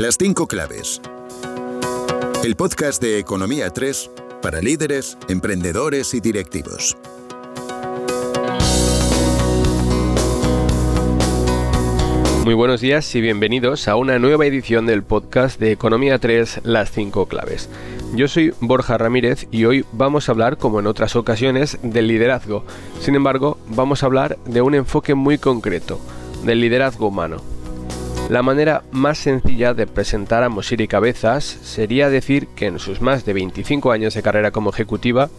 Las cinco claves. El podcast de Economía 3 para líderes, emprendedores y directivos. Muy buenos días y bienvenidos a una nueva edición del podcast de Economía 3, Las 5 claves. Yo soy Borja Ramírez y hoy vamos a hablar, como en otras ocasiones, del liderazgo. Sin embargo, vamos a hablar de un enfoque muy concreto, del liderazgo humano. La manera más sencilla de presentar a Mosiri Cabezas sería decir que en sus más de 25 años de carrera como ejecutiva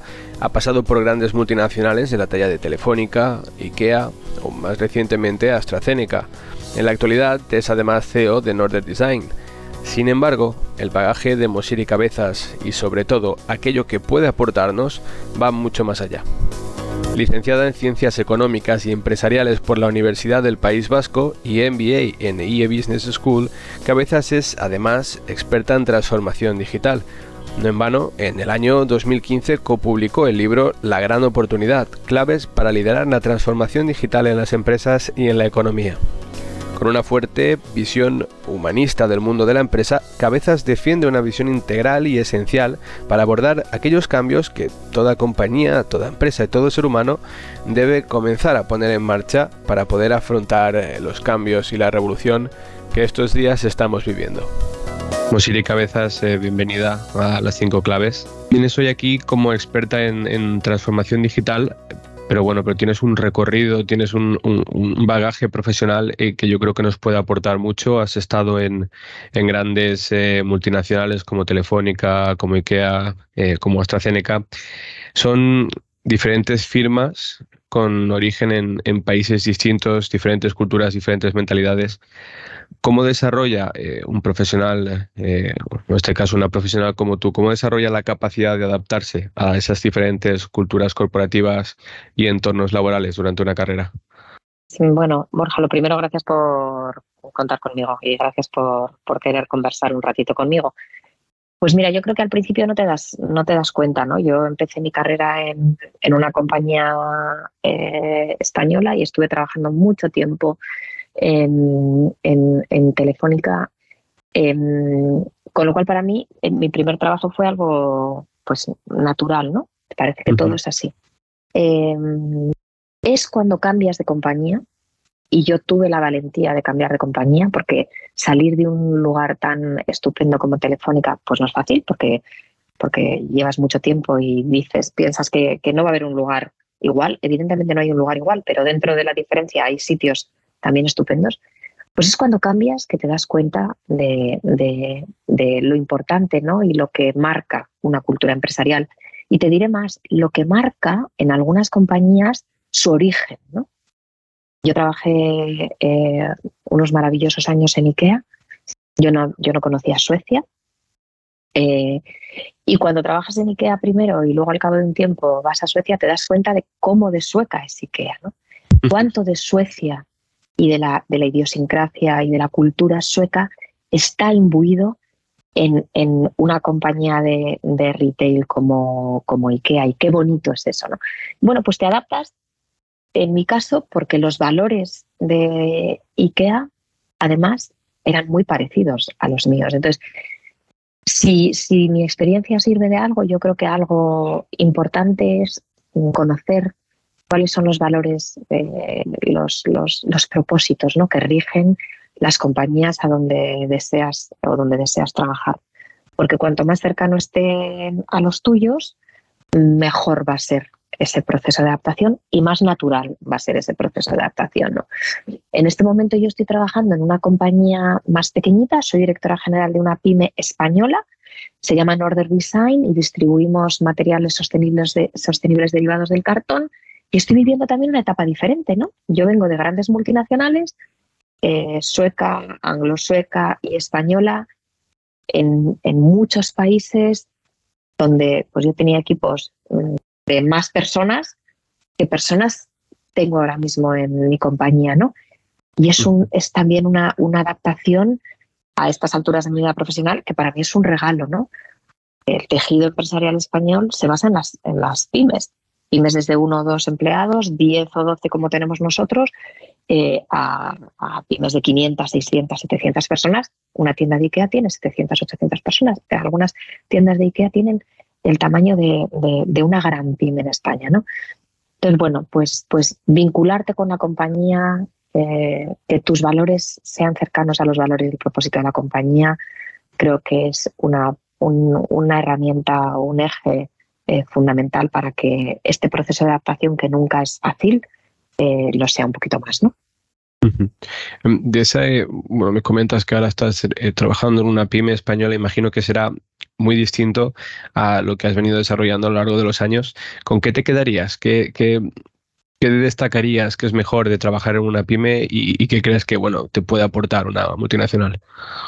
ha pasado por grandes multinacionales de la talla de Telefónica, IKEA o más recientemente AstraZeneca. En la actualidad es además CEO de Northern Design. Sin embargo, el bagaje de Mosiri Cabezas y sobre todo aquello que puede aportarnos va mucho más allá. Licenciada en Ciencias Económicas y Empresariales por la Universidad del País Vasco y MBA en IE Business School, Cabezas es además experta en transformación digital. No en vano, en el año 2015 copublicó el libro La gran oportunidad, claves para liderar la transformación digital en las empresas y en la economía. Con una fuerte visión humanista del mundo de la empresa, Cabezas defiende una visión integral y esencial para abordar aquellos cambios que toda compañía, toda empresa y todo ser humano debe comenzar a poner en marcha para poder afrontar eh, los cambios y la revolución que estos días estamos viviendo. Mosiri Cabezas, eh, bienvenida a las cinco claves. Vienes hoy aquí como experta en transformación digital, pero bueno, pero tienes un recorrido, tienes un, bagaje profesional eh, que yo creo que nos puede aportar mucho. Has estado en, grandes eh, multinacionales como Telefónica, como IKEA, eh, como AstraZeneca. Son diferentes firmas con origen en países distintos, diferentes culturas, diferentes mentalidades. ¿Cómo desarrolla eh, un profesional, eh, en este caso una profesional como tú, cómo desarrolla la capacidad de adaptarse a esas diferentes culturas corporativas y entornos laborales durante una carrera? Bueno, Borja, lo primero, gracias por contar conmigo y gracias por, querer conversar un ratito conmigo. Pues mira, yo creo que al principio no te das, no te das cuenta, ¿no? Yo empecé mi carrera en, una compañía eh, española y estuve trabajando mucho tiempo en, en, Telefónica. Em, con lo cual, para mí, mi primer trabajo fue algo pues natural, ¿no? Parece que todo es así. Em, es cuando cambias de compañía, y yo tuve la valentía de cambiar de compañía, porque salir de un lugar tan estupendo como Telefónica, pues no es fácil, porque, porque llevas mucho tiempo y dices, piensas que, que no va a haber un lugar igual. Evidentemente no hay un lugar igual, pero dentro de la diferencia hay sitios también estupendos, pues es cuando cambias que te das cuenta de, lo importante ¿no? y lo que marca una cultura empresarial. Y te diré más, lo que marca en algunas compañías su origen. ¿no? Yo trabajé eh, unos maravillosos años en IKEA. Yo no, yo no conocía Suecia. Eh, y cuando trabajas en IKEA primero y luego al cabo de un tiempo vas a Suecia, te das cuenta de cómo de Sueca es IKEA. ¿no? Cuánto de Suecia y de la, de la idiosincrasia y de la cultura sueca está imbuido en, una compañía de, retail como, como, IKEA. Y qué bonito es eso, ¿no? Bueno, pues te adaptas, en mi caso, porque los valores de IKEA, además, eran muy parecidos a los míos. Entonces, si, si mi experiencia sirve de algo, yo creo que algo importante es conocer cuáles son los valores, eh, los, los, propósitos ¿no? que rigen las compañías a donde deseas o donde deseas trabajar. Porque cuanto más cercano esté a los tuyos, mejor va a ser ese proceso de adaptación y más natural va a ser ese proceso de adaptación. ¿no? En este momento yo estoy trabajando en una compañía más pequeñita, soy directora general de una pyme española, se llama Northern Design y distribuimos materiales sostenibles, de, sostenibles derivados del cartón y estoy viviendo también una etapa diferente, ¿no? Yo vengo de grandes multinacionales, eh, sueca, anglo-sueca y española, en, muchos países donde pues yo tenía equipos mm, de más personas que personas tengo ahora mismo en mi compañía, ¿no? Y es, un, es también una, una adaptación a estas alturas de mi vida profesional que para mí es un regalo, ¿no? El tejido empresarial español se basa en las, en las pymes pymes desde uno o dos empleados, 10 o 12 como tenemos nosotros, eh, a, pymes de 500, 600, 700 personas una tienda de IKEA tiene 700, 800 personas. Algunas tiendas de IKEA tienen el tamaño de, una gran pyme en España, ¿no? Entonces, bueno, pues, pues vincularte con la compañía, eh, que tus valores sean cercanos a los valores del propósito de la compañía, creo que es una, una herramienta un eje eh, fundamental para que este proceso de adaptación, que nunca es fácil, eh, lo sea un poquito más, ¿no? Em, de esa, bueno, me comentas que ahora estás trabajando en una pyme española, imagino que será muy distinto a lo que has venido desarrollando a lo largo de los años. ¿Con qué te quedarías? ¿Qué, qué, qué destacarías que es mejor de trabajar en una pyme y, qué crees que bueno, te puede aportar una multinacional?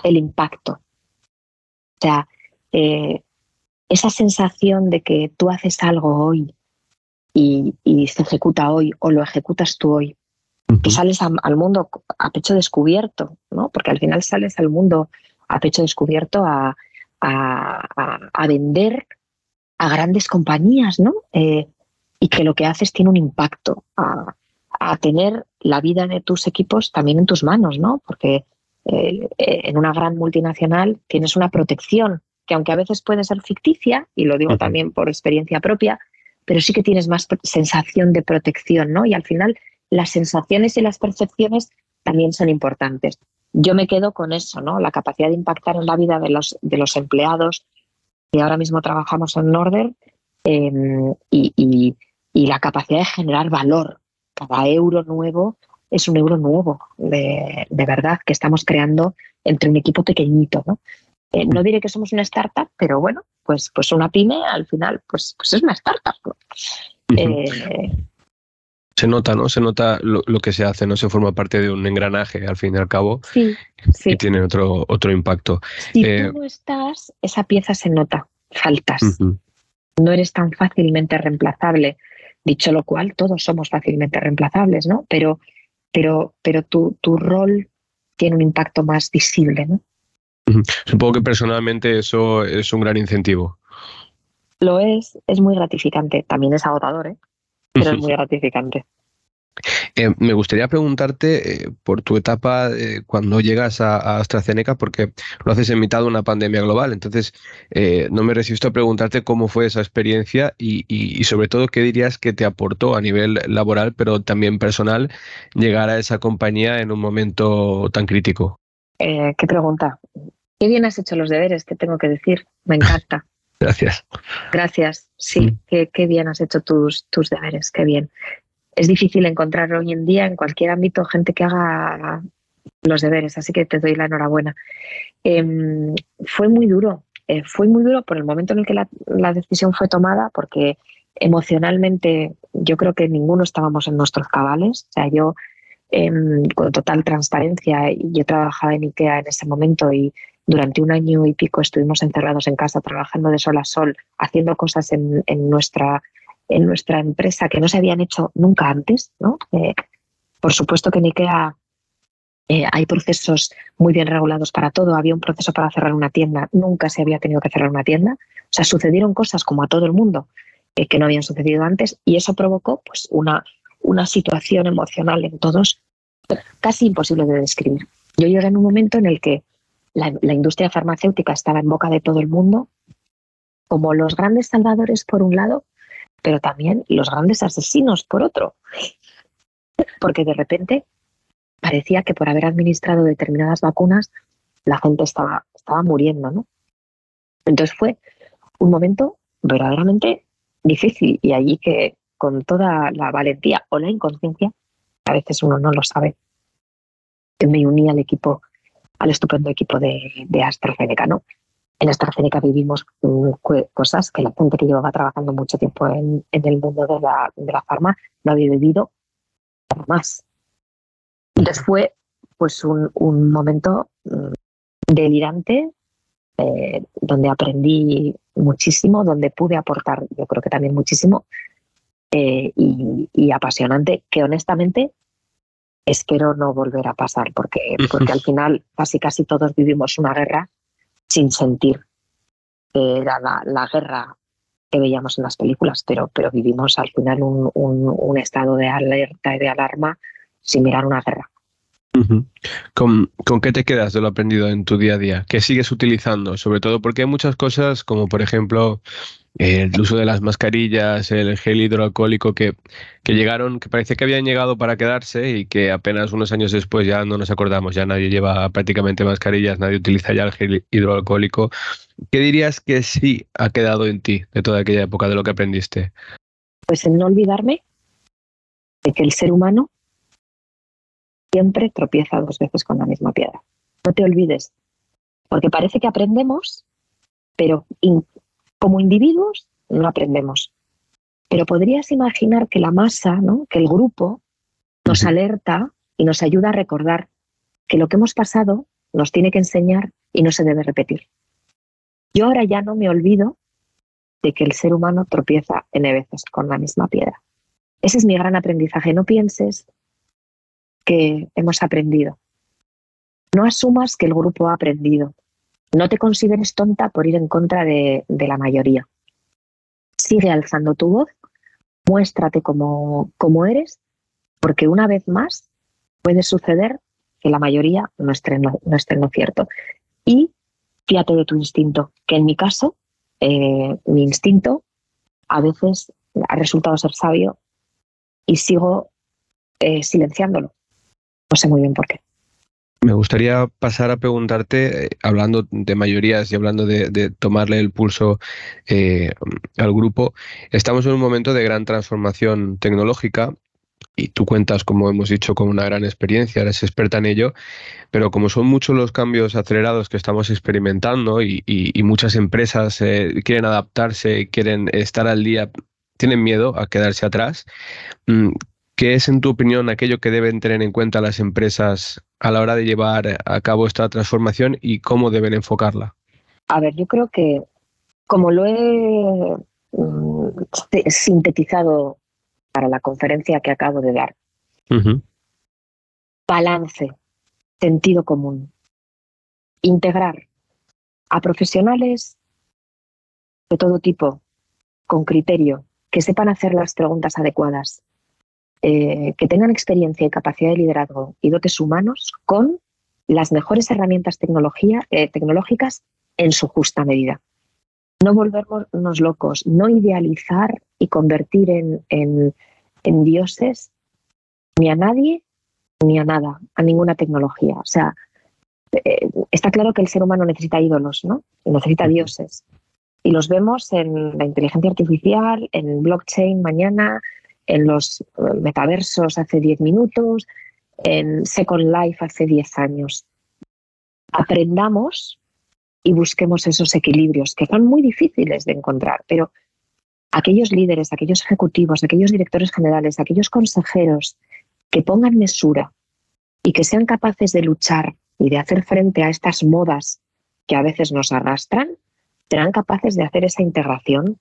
El impacto. O sea, eh, esa sensación de que tú haces algo hoy y, se ejecuta hoy o lo ejecutas tú hoy, que sales al mundo a pecho descubierto, ¿no? Porque al final sales al mundo a pecho descubierto a, a, vender a grandes compañías, ¿no? Eh, y que lo que haces tiene un impacto, a, tener la vida de tus equipos también en tus manos, ¿no? Porque eh, en una gran multinacional tienes una protección que aunque a veces puede ser ficticia, y lo digo también por experiencia propia, pero sí que tienes más sensación de protección, ¿no? Y al final las sensaciones y las percepciones también son importantes yo me quedo con eso, ¿no? La capacidad de impactar en la vida de los, de los empleados que ahora mismo trabajamos en Norder em, y, la capacidad de generar valor. Cada euro nuevo es un euro nuevo, de, verdad, que estamos creando entre un equipo pequeñito, ¿no? Eh, no diré que somos una startup, pero bueno, pues, pues una pyme al final pues, pues es una startup se nota, ¿no? Se nota lo, que se hace, no se forma parte de un engranaje al fin y al cabo. Sí, sí. Y tiene otro, otro impacto. Si eh, tú no estás, esa pieza se nota, faltas. No eres tan fácilmente reemplazable. Dicho lo cual, todos somos fácilmente reemplazables, ¿no? Pero, pero, pero tu, tu rol tiene un impacto más visible, ¿no? Supongo que personalmente eso es un gran incentivo. Lo es, es muy gratificante. También es agotador, ¿eh? pero es muy gratificante. Eh, me gustaría preguntarte eh, por tu etapa eh, cuando llegas a, AstraZeneca, porque lo haces en mitad de una pandemia global. Entonces, no me resisto a preguntarte cómo fue esa experiencia y, sobre todo qué dirías que te aportó a nivel laboral, pero también personal, llegar a esa compañía en un momento tan crítico. Qué pregunta. Qué bien has hecho los deberes, te tengo que decir. Me encanta. Gracias. Gracias. Sí, qué, bien has hecho tus, tus deberes, qué bien. Es difícil encontrar hoy en día en cualquier ámbito gente que haga los deberes, así que te doy la enhorabuena. Em, fue muy duro, eh, fue muy duro por el momento en el que la, decisión fue tomada, porque emocionalmente yo creo que ninguno estábamos en nuestros cabales. O sea, yo em, con total transparencia, yo trabajaba en IKEA en ese momento y durante un año y pico estuvimos encerrados en casa trabajando de sol a sol, haciendo cosas en, nuestra, en nuestra empresa que no se habían hecho nunca antes. ¿no? Eh, por supuesto que en IKEA eh, hay procesos muy bien regulados para todo. Había un proceso para cerrar una tienda, nunca se había tenido que cerrar una tienda. O sea, sucedieron cosas como a todo el mundo eh, que no habían sucedido antes y eso provocó pues, una, una situación emocional en todos casi imposible de describir. Yo llegué en un momento en el que la, industria farmacéutica estaba en boca de todo el mundo como los grandes salvadores por un lado, pero también los grandes asesinos por otro. Porque de repente parecía que por haber administrado determinadas vacunas la gente estaba, estaba muriendo, ¿no? Entonces fue un momento verdaderamente difícil y allí que con toda la valentía o la inconsciencia, a veces uno no lo sabe, me uní al equipo al estupendo equipo de, AstraZeneca. ¿no? En AstraZeneca vivimos cosas que la gente que llevaba trabajando mucho tiempo en, el mundo de la, de la farma no había vivido más. Entonces fue pues un, momento mm, delirante eh, donde aprendí muchísimo, donde pude aportar yo creo que también muchísimo eh, y, apasionante, que honestamente espero no volver a pasar, porque, porque al final casi casi todos vivimos una guerra sin sentir que era la, guerra que veíamos en las películas, pero, pero vivimos al final un, un, estado de alerta y de alarma sin mirar una guerra. ¿Con, qué te quedas de lo aprendido en tu día a día? ¿Qué sigues utilizando? Sobre todo porque hay muchas cosas como por ejemplo el uso de las mascarillas, el gel hidroalcohólico que, que llegaron, que parece que habían llegado para quedarse y que apenas unos años después ya no nos acordamos, ya nadie lleva prácticamente mascarillas, nadie utiliza ya el gel hidroalcohólico. ¿Qué dirías que sí ha quedado en ti de toda aquella época, de lo que aprendiste? Pues en no olvidarme de que el ser humano siempre tropieza dos veces con la misma piedra. No te olvides, porque parece que aprendemos, pero como individuos no aprendemos. Pero podrías imaginar que la masa, ¿no? que el grupo, nos alerta y nos ayuda a recordar que lo que hemos pasado nos tiene que enseñar y no se debe repetir. Yo ahora ya no me olvido de que el ser humano tropieza n veces con la misma piedra. Ese es mi gran aprendizaje. No pienses que hemos aprendido. No asumas que el grupo ha aprendido. No te consideres tonta por ir en contra de, la mayoría. Sigue alzando tu voz, muéstrate como, eres, porque una vez más puede suceder que la mayoría no esté, no, esté en lo cierto. Y fíjate de tu instinto, que en mi caso, eh, mi instinto a veces ha resultado ser sabio y sigo eh, silenciándolo. No sé muy bien por qué. Me gustaría pasar a preguntarte, eh, hablando de mayorías y hablando de, tomarle el pulso eh, al grupo, estamos en un momento de gran transformación tecnológica y tú cuentas, como hemos dicho, con una gran experiencia, eres experta en ello, pero como son muchos los cambios acelerados que estamos experimentando y, muchas empresas eh, quieren adaptarse, quieren estar al día, tienen miedo a quedarse atrás, mm, ¿Qué es, en tu opinión, aquello que deben tener en cuenta las empresas a la hora de llevar a cabo esta transformación y cómo deben enfocarla? A ver, yo creo que como lo he mm, sintetizado para la conferencia que acabo de dar, balance, sentido común, integrar a profesionales de todo tipo, con criterio, que sepan hacer las preguntas adecuadas, eh, que tengan experiencia y capacidad de liderazgo y dotes humanos con las mejores herramientas eh, tecnológicas en su justa medida. No volvernos locos, no idealizar y convertir en, dioses ni a nadie ni a nada, a ninguna tecnología. O sea, eh, está claro que el ser humano necesita ídolos, ¿no? necesita dioses. Y los vemos en la inteligencia artificial, en blockchain mañana, en los eh, metaversos hace 10 minutos, en Second Life hace 10 años. Aprendamos y busquemos esos equilibrios que son muy difíciles de encontrar, pero aquellos líderes, aquellos ejecutivos, aquellos directores generales, aquellos consejeros que pongan mesura y que sean capaces de luchar y de hacer frente a estas modas que a veces nos arrastran, serán capaces de hacer esa integración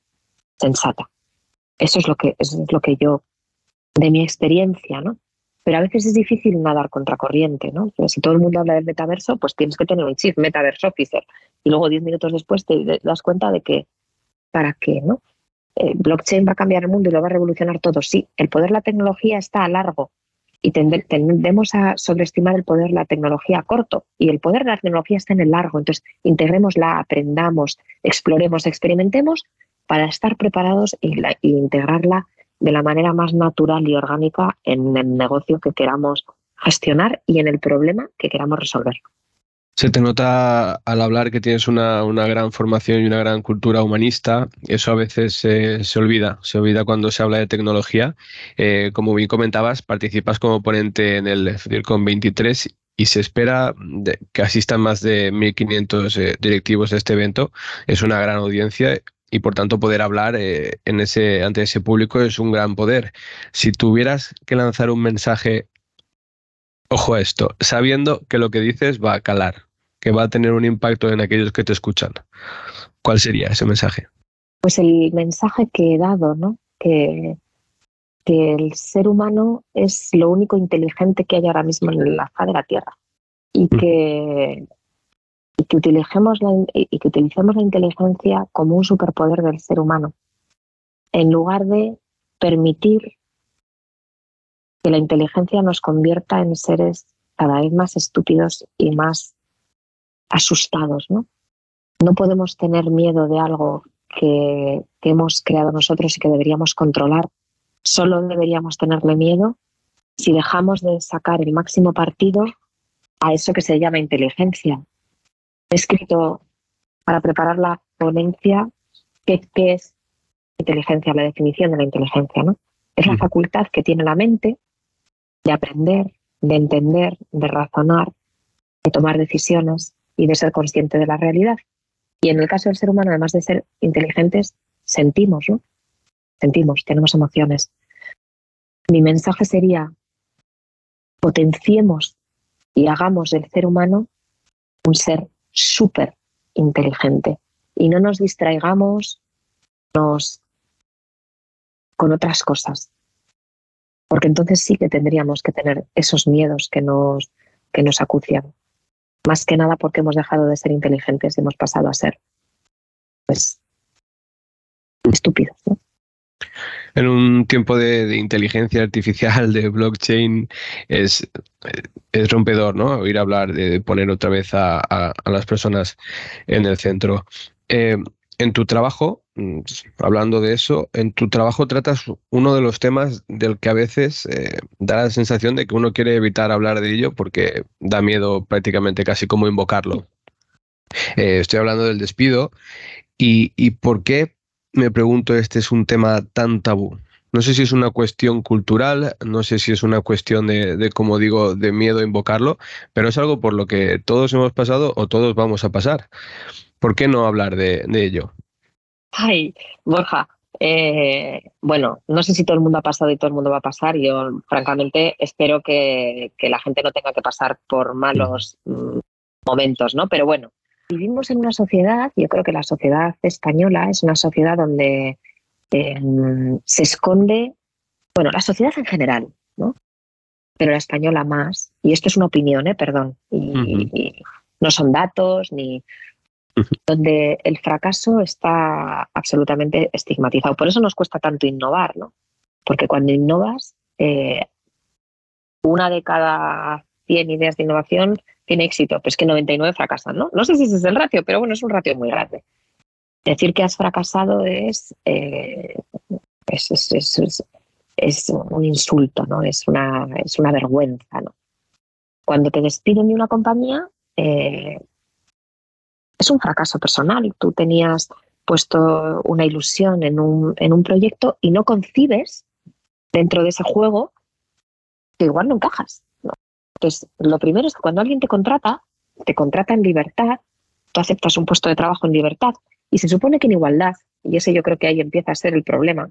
sensata. Eso es lo que, es lo que yo, de mi experiencia, ¿no? Pero a veces es difícil nadar contracorriente, ¿no? si todo el mundo habla del metaverso, pues tienes que tener un chip Metaverse Officer. Y luego diez minutos después te das cuenta de que, ¿para qué, no? Eh, blockchain va a cambiar el mundo y lo va a revolucionar todo. Sí, el poder de la tecnología está a largo y tendemos a sobreestimar el poder de la tecnología a corto y el poder de la tecnología está en el largo. Entonces, integrémosla, aprendamos, exploremos, experimentemos para estar preparados e, integrarla de la manera más natural y orgánica en el negocio que queramos gestionar y en el problema que queramos resolver. Se te nota al hablar que tienes una, gran formación y una gran cultura humanista. Eso a veces se olvida, se olvida cuando se habla de tecnología. Eh, como bien comentabas, participas como ponente en el FDIRCON 23 y se espera que asistan más de 1.500 eh, directivos a este evento. Es una gran audiencia y por tanto poder hablar eh, en ese, ante ese público es un gran poder. Si tuvieras que lanzar un mensaje, ojo a esto, sabiendo que lo que dices va a calar, que va a tener un impacto en aquellos que te escuchan, ¿cuál sería ese mensaje? Pues el mensaje que he dado, ¿no? Que, que el ser humano es lo único inteligente que hay ahora mismo en la faz de la Tierra y mm. que y que utilicemos la, y que utilicemos la inteligencia como un superpoder del ser humano, en lugar de permitir que la inteligencia nos convierta en seres cada vez más estúpidos y más asustados, ¿no? No podemos tener miedo de algo que, que hemos creado nosotros y que deberíamos controlar. Solo deberíamos tenerle miedo si dejamos de sacar el máximo partido a eso que se llama inteligencia. He escrito para preparar la ponencia qué, es inteligencia, la definición de la inteligencia. ¿no? Es la facultad que tiene la mente de aprender, de entender, de razonar, de tomar decisiones y de ser consciente de la realidad. Y en el caso del ser humano, además de ser inteligentes, sentimos, ¿no? Sentimos, tenemos emociones. Mi mensaje sería, potenciemos y hagamos del ser humano un ser súper inteligente y no nos distraigamos nos, con otras cosas. Porque entonces sí que tendríamos que tener esos miedos que nos, que nos acucian. Más que nada porque hemos dejado de ser inteligentes y hemos pasado a ser pues estúpidos. ¿no? En un tiempo de, inteligencia artificial, de blockchain, es, rompedor, ¿no? Oír hablar de poner otra vez a, las personas en el centro. Eh, en tu trabajo, mm, hablando de eso, en tu trabajo tratas uno de los temas del que a veces eh, da la sensación de que uno quiere evitar hablar de ello porque da miedo prácticamente casi como invocarlo. Eh, estoy hablando del despido y por qué me pregunto, este es un tema tan tabú. No sé si es una cuestión cultural, no sé si es una cuestión de, como digo, de miedo a invocarlo, pero es algo por lo que todos hemos pasado o todos vamos a pasar. ¿Por qué no hablar de, ello? Ay, Borja, eh, bueno, no sé si todo el mundo ha pasado y todo el mundo va a pasar. Yo, francamente, espero que, la gente no tenga que pasar por malos mm, momentos, ¿no? Pero bueno, vivimos en una sociedad, yo creo que la sociedad española es una sociedad donde em, se esconde, bueno, la sociedad en general, ¿no? Pero la española más, y esto es una opinión, ¿eh? perdón, y, no son datos ni donde el fracaso está absolutamente estigmatizado. Por eso nos cuesta tanto innovar, ¿no? Porque cuando innovas, eh, una de cada 100 ideas de innovación tiene éxito, pues que 99 fracasan, ¿no? No sé si ese es el ratio, pero bueno, es un ratio muy grande. Decir que has fracasado es, eh, es, un insulto, ¿no? Es una, es una vergüenza, ¿no? Cuando te despiden de una compañía, eh, es un fracaso personal. Tú tenías puesto una ilusión en un, en un proyecto y no concibes dentro de ese juego que igual no encajas. Entonces, lo primero es que cuando alguien te contrata, te contrata en libertad, tú aceptas un puesto de trabajo en libertad y se supone que en igualdad, y ese yo creo que ahí empieza a ser el problema.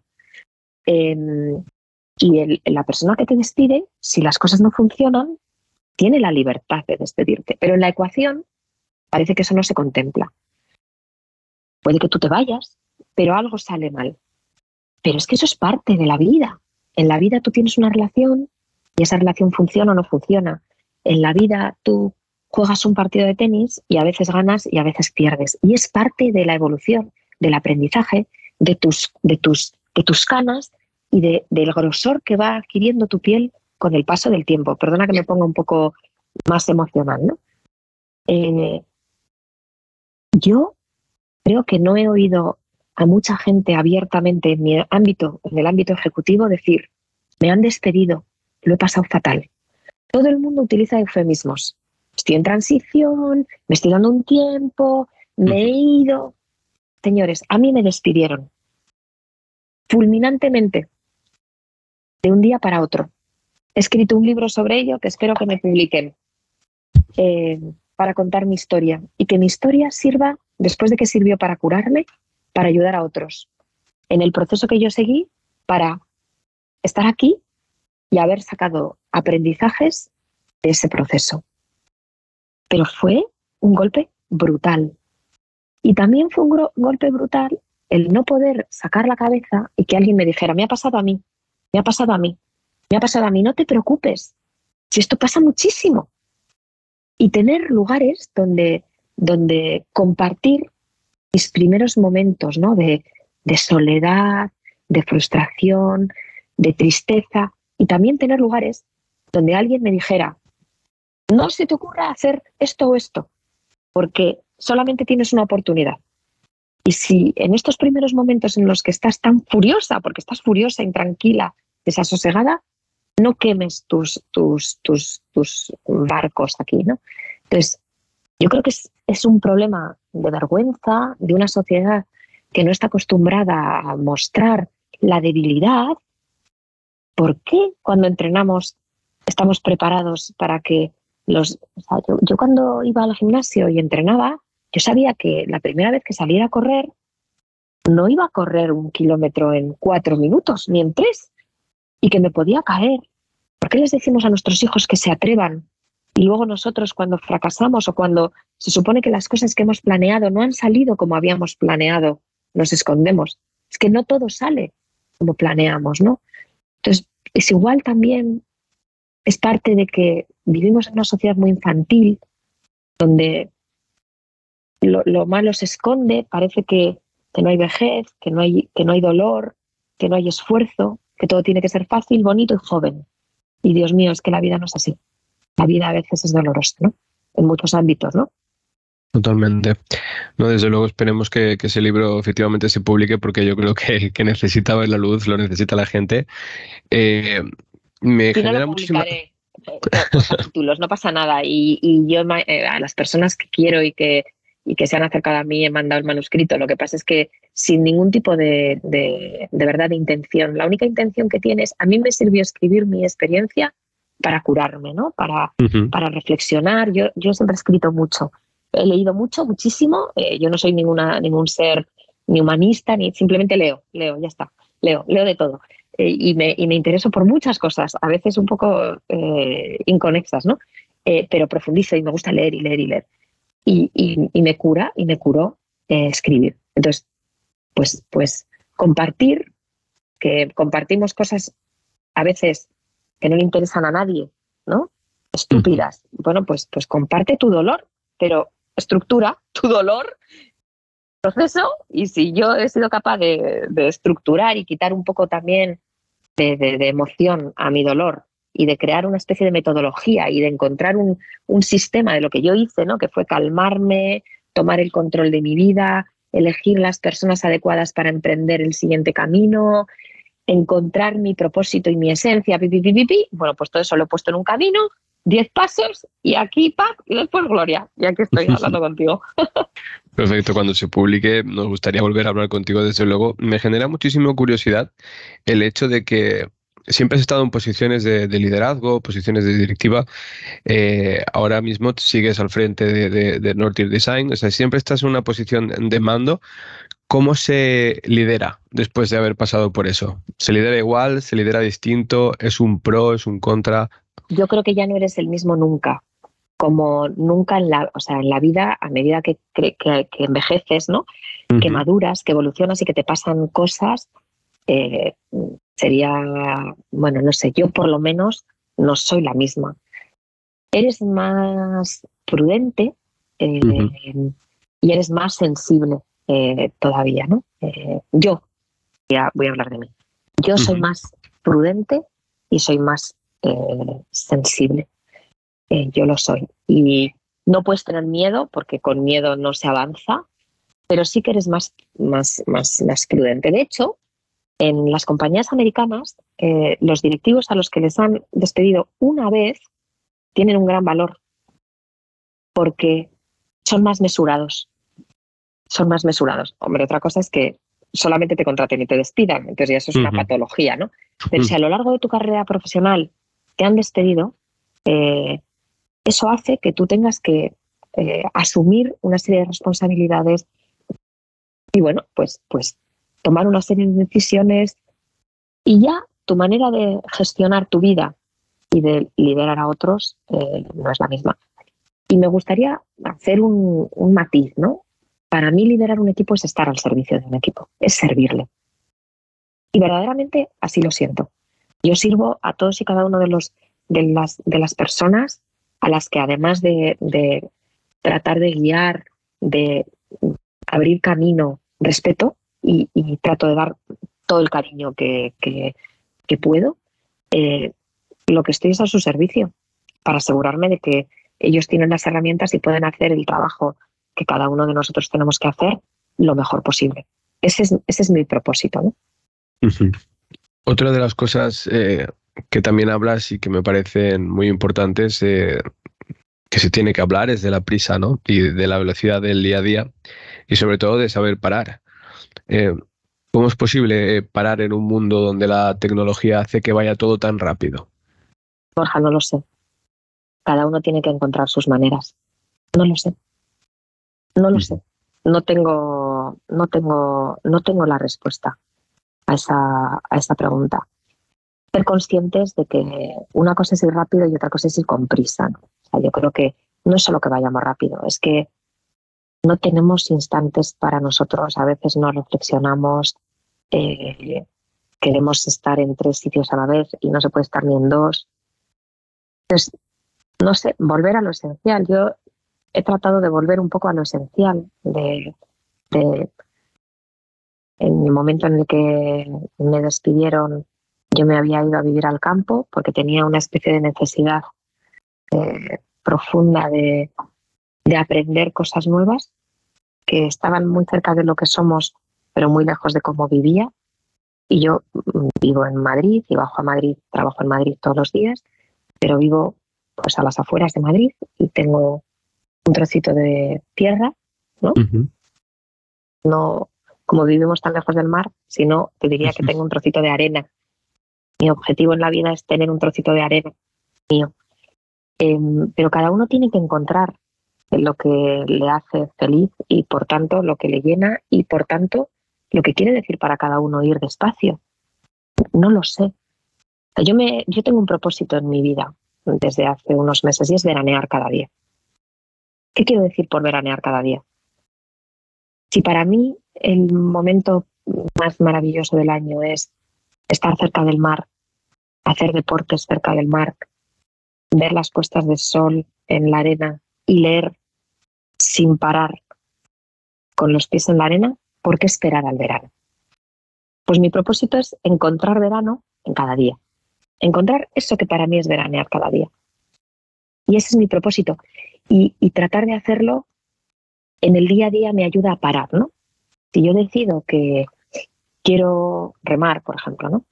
Em, y la persona que te despide, si las cosas no funcionan, tiene la libertad de despedirte, pero en la ecuación parece que eso no se contempla. Puede que tú te vayas, pero algo sale mal. Pero es que eso es parte de la vida. En la vida tú tienes una relación y esa relación funciona o no funciona. En la vida tú juegas un partido de tenis y a veces ganas y a veces pierdes. Y es parte de la evolución, del aprendizaje, de tus, de tus, de tus canas y de, del grosor que va adquiriendo tu piel con el paso del tiempo. Perdona que me ponga un poco más emocional, ¿no? Eh, yo creo que no he oído a mucha gente abiertamente en mi ámbito, en el ámbito ejecutivo, decir, me han despedido, lo he pasado fatal. Todo el mundo utiliza eufemismos. Estoy en transición, me estoy dando un tiempo, me he ido. Señores, a mí me despidieron fulminantemente de un día para otro. He escrito un libro sobre ello que espero que me publiquen eh, para contar mi historia y que mi historia sirva, después de que sirvió para curarme, para ayudar a otros. En el proceso que yo seguí, para estar aquí y haber sacado aprendizajes de ese proceso. Pero fue un golpe brutal. Y también fue un golpe brutal el no poder sacar la cabeza y que alguien me dijera, me ha pasado a mí, me ha pasado a mí, me ha pasado a mí, no te preocupes, si esto pasa muchísimo. Y tener lugares donde, donde compartir mis primeros momentos ¿no? de, de soledad, de frustración, de tristeza, y también tener lugares donde alguien me dijera, no se te ocurra hacer esto o esto, porque solamente tienes una oportunidad. Y si en estos primeros momentos en los que estás tan furiosa, porque estás furiosa, intranquila, desasosegada, no quemes tus, tus, tus, tus barcos aquí, ¿no? Entonces, yo creo que es, es un problema de vergüenza de una sociedad que no está acostumbrada a mostrar la debilidad. ¿Por qué cuando entrenamos estamos preparados para que los... yo, cuando iba al gimnasio y entrenaba, yo sabía que la primera vez que saliera a correr, no iba a correr un kilómetro en cuatro minutos, ni en tres, y que me podía caer. ¿Por qué les decimos a nuestros hijos que se atrevan? Y luego nosotros cuando fracasamos o cuando se supone que las cosas que hemos planeado no han salido como habíamos planeado, nos escondemos. Es que no todo sale como planeamos, ¿no? Entonces, es igual también, es parte de que vivimos en una sociedad muy infantil, donde lo, malo se esconde, parece que, no hay vejez, que no hay, que no hay dolor, que no hay esfuerzo, que todo tiene que ser fácil, bonito y joven. Y Dios mío, es que la vida no es así. La vida a veces es dolorosa, ¿no? En muchos ámbitos, ¿no? Totalmente. No, desde luego esperemos que, ese libro efectivamente se publique porque yo creo que, que necesita ver la luz, lo necesita la gente. Eh, me genera muchísima... títulos, no pasa nada. Y, yo eh, a las personas que quiero y que, y que se han acercado a mí he mandado el manuscrito. Lo que pasa es que sin ningún tipo de, de, verdad de intención. La única intención que tienes, a mí me sirvió escribir mi experiencia para curarme, ¿no? Para, para reflexionar. Yo, yo siempre he escrito mucho. He leído mucho, muchísimo. Eh, yo no soy ninguna, ningún ser ni humanista, ni simplemente leo, leo, ya está. Leo, leo de todo. Eh, y, me, y me intereso por muchas cosas, a veces un poco eh, inconexas, ¿no? pero profundizo y me gusta leer y leer y leer y, me cura y me curó eh, escribir. Entonces, pues, pues compartir, que compartimos cosas a veces que no le interesan a nadie, ¿no? Estúpidas. Bueno, pues, pues comparte tu dolor, pero estructura tu dolor, proceso, y si yo he sido capaz de, estructurar y quitar un poco también de emoción a mi dolor y de crear una especie de metodología y de encontrar un, sistema de lo que yo hice, ¿no? que fue calmarme, tomar el control de mi vida, elegir las personas adecuadas para emprender el siguiente camino, encontrar mi propósito y mi esencia, pi, bueno, pues todo eso lo he puesto en un camino, diez pasos y aquí, pa, y después gloria. Y aquí estoy hablando contigo. Perfecto, cuando se publique nos gustaría volver a hablar contigo, desde luego. Me genera muchísima curiosidad el hecho de que siempre has estado en posiciones de, liderazgo, posiciones de directiva. Eh, ahora mismo sigues al frente de, de, Design, o sea, siempre estás en una posición de mando. ¿Cómo se lidera después de haber pasado por eso? ¿Se lidera igual? ¿Se lidera distinto? ¿Es un pro? ¿Es un contra? Yo creo que ya no eres el mismo nunca. Como nunca en la, o sea, en la vida, a medida que, que, envejeces, ¿no? Que maduras, que evolucionas y que te pasan cosas, eh, sería, bueno, no sé, yo por lo menos no soy la misma. Eres más prudente eh, y eres más sensible eh, todavía, ¿no? yo, ya voy a hablar de mí. Yo soy más prudente y soy más sensible. yo lo soy. Y no puedes tener miedo porque con miedo no se avanza, pero sí que eres más, más, más, más prudente. De hecho, en las compañías americanas, eh, los directivos a los que les han despedido una vez tienen un gran valor porque son más mesurados. Son más mesurados. Hombre, otra cosa es que solamente te contraten y te despidan, entonces ya eso es una patología, ¿no? Pero si a lo largo de tu carrera profesional te han despedido, eh, eso hace que tú tengas que eh, asumir una serie de responsabilidades y bueno, pues, pues tomar una serie de decisiones y ya tu manera de gestionar tu vida y de liderar a otros eh, no es la misma. Y me gustaría hacer un, matiz, ¿no? Para mí liderar un equipo es estar al servicio de un equipo, es servirle. Y verdaderamente así lo siento. Yo sirvo a todos y cada uno de, los, de, las, de las personas a las que además de, de tratar de guiar, de abrir camino, respeto, y, trato de dar todo el cariño que, puedo. Eh, lo que estoy es a su servicio para asegurarme de que ellos tienen las herramientas y pueden hacer el trabajo que cada uno de nosotros tenemos que hacer lo mejor posible. Ese es, ese es mi propósito. ¿no? Otra de las cosas eh, que también hablas y que me parecen muy importantes eh, que se tiene que hablar es de la prisa, ¿no? Y de la velocidad del día a día y sobre todo de saber parar. Eh, ¿Cómo es posible parar en un mundo donde la tecnología hace que vaya todo tan rápido? Borja, no lo sé. Cada uno tiene que encontrar sus maneras. No lo sé. No lo sé. No tengo, no tengo, no tengo la respuesta a esa, a esa pregunta. Ser conscientes de que una cosa es ir rápido y otra cosa es ir con prisa. O sea, yo creo que no es solo que vayamos rápido, es que no tenemos instantes para nosotros. A veces no reflexionamos, eh, queremos estar en tres sitios a la vez y no se puede estar ni en dos. Entonces, no sé, volver a lo esencial. Yo he tratado de volver un poco a lo esencial, de, en el momento en el que me despidieron, yo me había ido a vivir al campo porque tenía una especie de necesidad eh, profunda de, de aprender cosas nuevas que estaban muy cerca de lo que somos, pero muy lejos de cómo vivía. Y yo mm, vivo en Madrid y bajo a Madrid, trabajo en Madrid todos los días, pero vivo pues a las afueras de Madrid y tengo un trocito de tierra, ¿no? No, como vivimos tan lejos del mar, sino te diría que tengo un trocito de arena. Mi objetivo en la vida es tener un trocito de arena mío. Em, pero cada uno tiene que encontrar lo que le hace feliz y por tanto lo que le llena y por tanto lo que quiere decir para cada uno ir despacio. No lo sé. Yo, me, yo tengo un propósito en mi vida desde hace unos meses y es veranear cada día. ¿Qué quiero decir por veranear cada día? Si para mí el momento más maravilloso del año es estar cerca del mar, hacer deportes cerca del mar, ver las puestas de sol en la arena y leer sin parar con los pies en la arena, ¿por qué esperar al verano? Pues mi propósito es encontrar verano en cada día. Encontrar eso que para mí es veranear cada día. Y ese es mi propósito y, tratar de hacerlo en el día a día me ayuda a parar, ¿no? Si yo decido que quiero remar, por ejemplo, ¿no?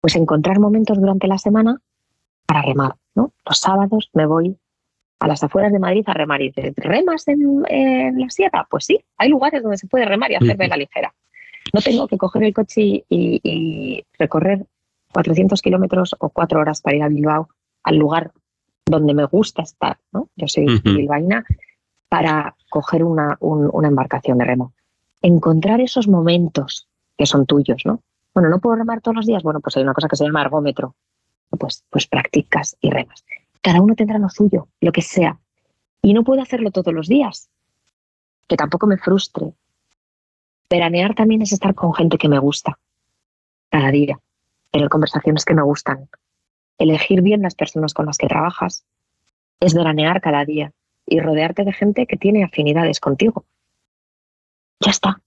Pues encontrar momentos durante la semana para remar, ¿no? Los sábados me voy a las afueras de Madrid a remar y dices, ¿remas en, la sierra? Pues sí, hay lugares donde se puede remar y hacer vela ligera. No tengo que coger el coche y, y recorrer 400 kilómetros o cuatro horas para ir a Bilbao, al lugar donde me gusta estar, ¿no? Yo soy bilbaína, para coger una, una embarcación de remo. Encontrar esos momentos que son tuyos, ¿no? Bueno, ¿no puedo remar todos los días? Bueno, pues hay una cosa que se llama ergómetro. Pues, pues practicas y remas. Cada uno tendrá lo suyo, lo que sea. Y no puedo hacerlo todos los días, que tampoco me frustre. Veranear también es estar con gente que me gusta, cada día, tener conversaciones que me gustan, elegir bien las personas con las que trabajas, es veranear cada día y rodearte de gente que tiene afinidades contigo. Ya está.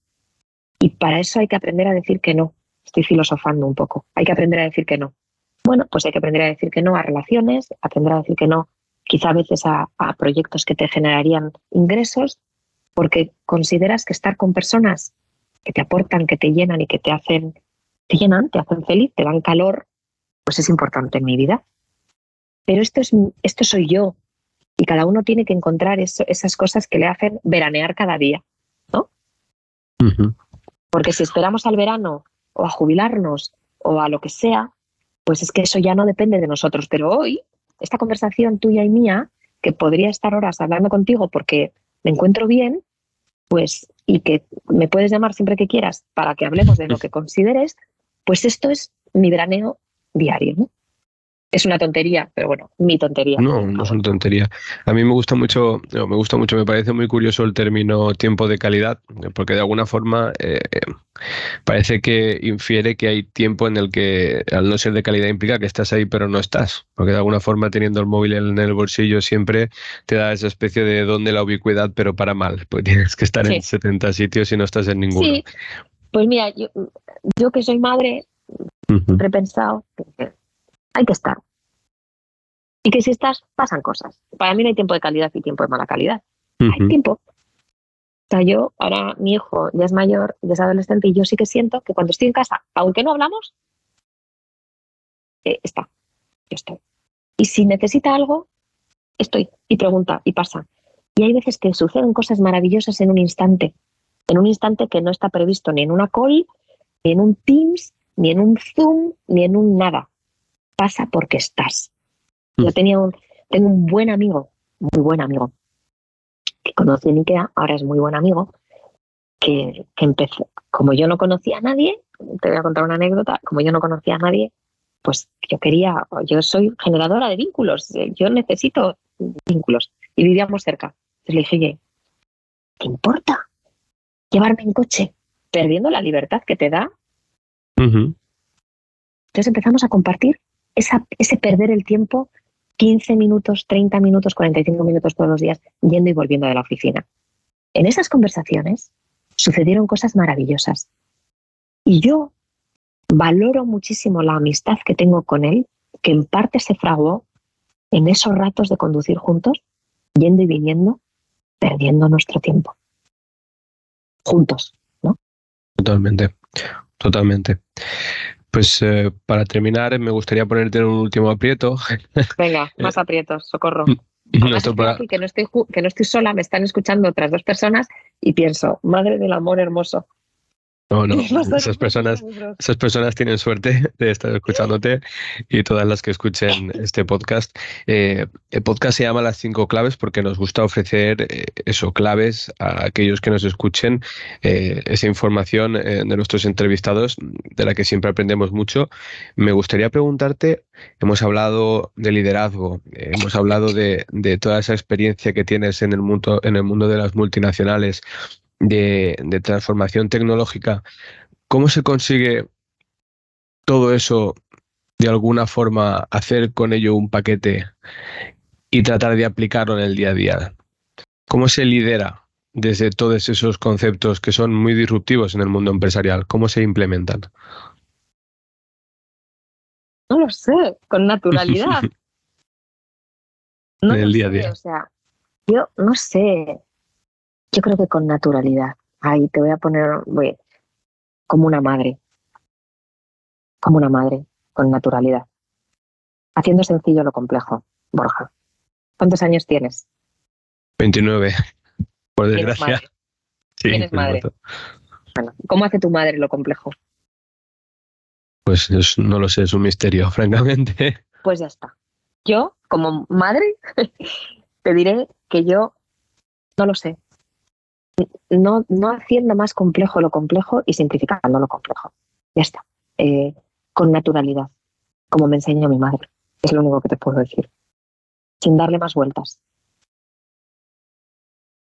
Y para eso hay que aprender a decir que no. Estoy filosofando un poco. Hay que aprender a decir que no. Bueno, pues hay que aprender a decir que no a relaciones, aprender a decir que no quizá a veces a, proyectos que te generarían ingresos, porque consideras que estar con personas que te aportan, que te llenan y que te hacen, te llenan, te hacen feliz, te dan calor, pues es importante en mi vida. Pero esto, es, esto soy yo y cada uno tiene que encontrar esas cosas que le hacen veranear cada día, ¿no? Porque si esperamos al verano o a jubilarnos o a lo que sea, pues es que eso ya no depende de nosotros. Pero hoy, esta conversación tuya y mía, que podría estar horas hablando contigo porque me encuentro bien, pues, y que me puedes llamar siempre que quieras para que hablemos de lo que consideres, pues esto es mi veraneo diario. ¿no? Es una tontería, pero bueno, mi tontería. No, no es una tontería. A mí me gusta mucho, me gusta mucho, me parece muy curioso el término tiempo de calidad, porque de alguna forma eh, parece que infiere que hay tiempo en el que, al no ser de calidad, implica que estás ahí pero no estás, porque de alguna forma teniendo el móvil en el bolsillo siempre te da esa especie de don de la ubicuidad, pero para mal, pues tienes que estar en 70 sitios y no estás en ninguno. Sí. Pues mira, yo, yo que soy madre, he pensado que hay que estar. Y que si estás, pasan cosas. Para mí no hay tiempo de calidad y tiempo de mala calidad. Hay tiempo. O sea, yo, ahora mi hijo ya es mayor, ya es adolescente, y yo sí que siento que cuando estoy en casa, aunque no hablamos, eh, está, yo estoy. Y si necesita algo, estoy, y pregunta, y pasa. Y hay veces que suceden cosas maravillosas en un instante, en un instante que no está previsto ni en una call, ni en un Teams, ni en un Zoom, ni en un nada. Pasa porque estás. Mm. Yo tenía un, tengo un buen amigo, muy buen amigo, que conocí en Ikea, ahora es muy buen amigo, que, que empezó, como yo no conocía a nadie, te voy a contar una anécdota, como yo no conocía a nadie, pues yo quería, yo soy generadora de vínculos, yo necesito vínculos y vivíamos cerca. Entonces le dije, oye, ¿te importa llevarme en coche perdiendo la libertad que te da? Entonces empezamos a compartir ese perder el tiempo 15 minutos, 30 minutos, 45 minutos todos los días yendo y volviendo de la oficina. En esas conversaciones sucedieron cosas maravillosas. Y yo valoro muchísimo la amistad que tengo con él, que en parte se fraguó en esos ratos de conducir juntos, yendo y viniendo, perdiendo nuestro tiempo. Juntos, ¿no? Totalmente, totalmente. Pues eh, para terminar, me gustaría ponerte en un último aprieto. Venga, más eh, aprietos, socorro. que, no estoy, que no estoy sola, me están escuchando otras dos personas y pienso, madre del amor hermoso, no, no, esas personas, esas personas tienen suerte de estar escuchándote y todas las que escuchen este podcast. Eh, el podcast se llama Las cinco claves porque nos gusta ofrecer eh, eso, claves a aquellos que nos escuchen, eh, esa información de nuestros entrevistados de la que siempre aprendemos mucho. Me gustaría preguntarte, hemos hablado de liderazgo, hemos hablado de, de toda esa experiencia que tienes en el mundo, en el mundo de las multinacionales de, transformación tecnológica, ¿cómo se consigue todo eso de alguna forma hacer con ello un paquete y tratar de aplicarlo en el día a día? ¿Cómo se lidera desde todos esos conceptos que son muy disruptivos en el mundo empresarial? ¿Cómo se implementan? No lo sé, con naturalidad. en el día a día. o sea, yo no sé, yo creo que con naturalidad. Ahí te voy a poner, voy, como una madre. Como una madre, con naturalidad. Haciendo sencillo lo complejo, Borja. ¿Cuántos años tienes? 29, por desgracia. Sí, ¿Tienes madre? Bueno, ¿cómo hace tu madre lo complejo? Pues no lo sé, es un misterio, francamente. Pues ya está. Yo, como madre, te diré que yo no lo sé no, no haciendo más complejo lo complejo y simplificando lo complejo. Ya está. Eh, con naturalidad, como me enseñó mi madre. Es lo único que te puedo decir. Sin darle más vueltas.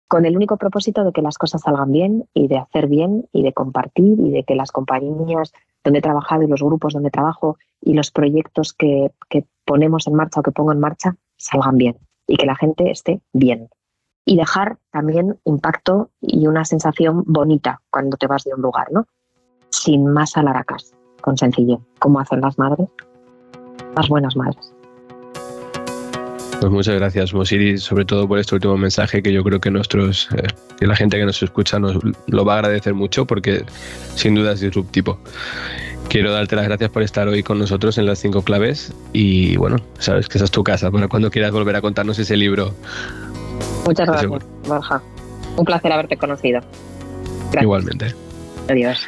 Con el único propósito de que las cosas salgan bien y de hacer bien y de compartir y de que las compañías donde he trabajado y los grupos donde trabajo y los proyectos que, que ponemos en marcha o que pongo en marcha salgan bien y que la gente esté bien y dejar también impacto y una sensación bonita cuando te vas de un lugar, ¿no? Sin más alaracas, con sencillo, como hacen las madres, las buenas madres. Pues muchas gracias, Mosiri, sobre todo por este último mensaje que yo creo que nuestros, eh, que la gente que nos escucha nos lo va a agradecer mucho porque sin duda es disruptivo. Quiero darte las gracias por estar hoy con nosotros en las cinco claves y bueno, sabes que esa es tu casa para cuando quieras volver a contarnos ese libro Muchas gracias, Borja. Un placer haberte conocido. Igualmente. Adiós.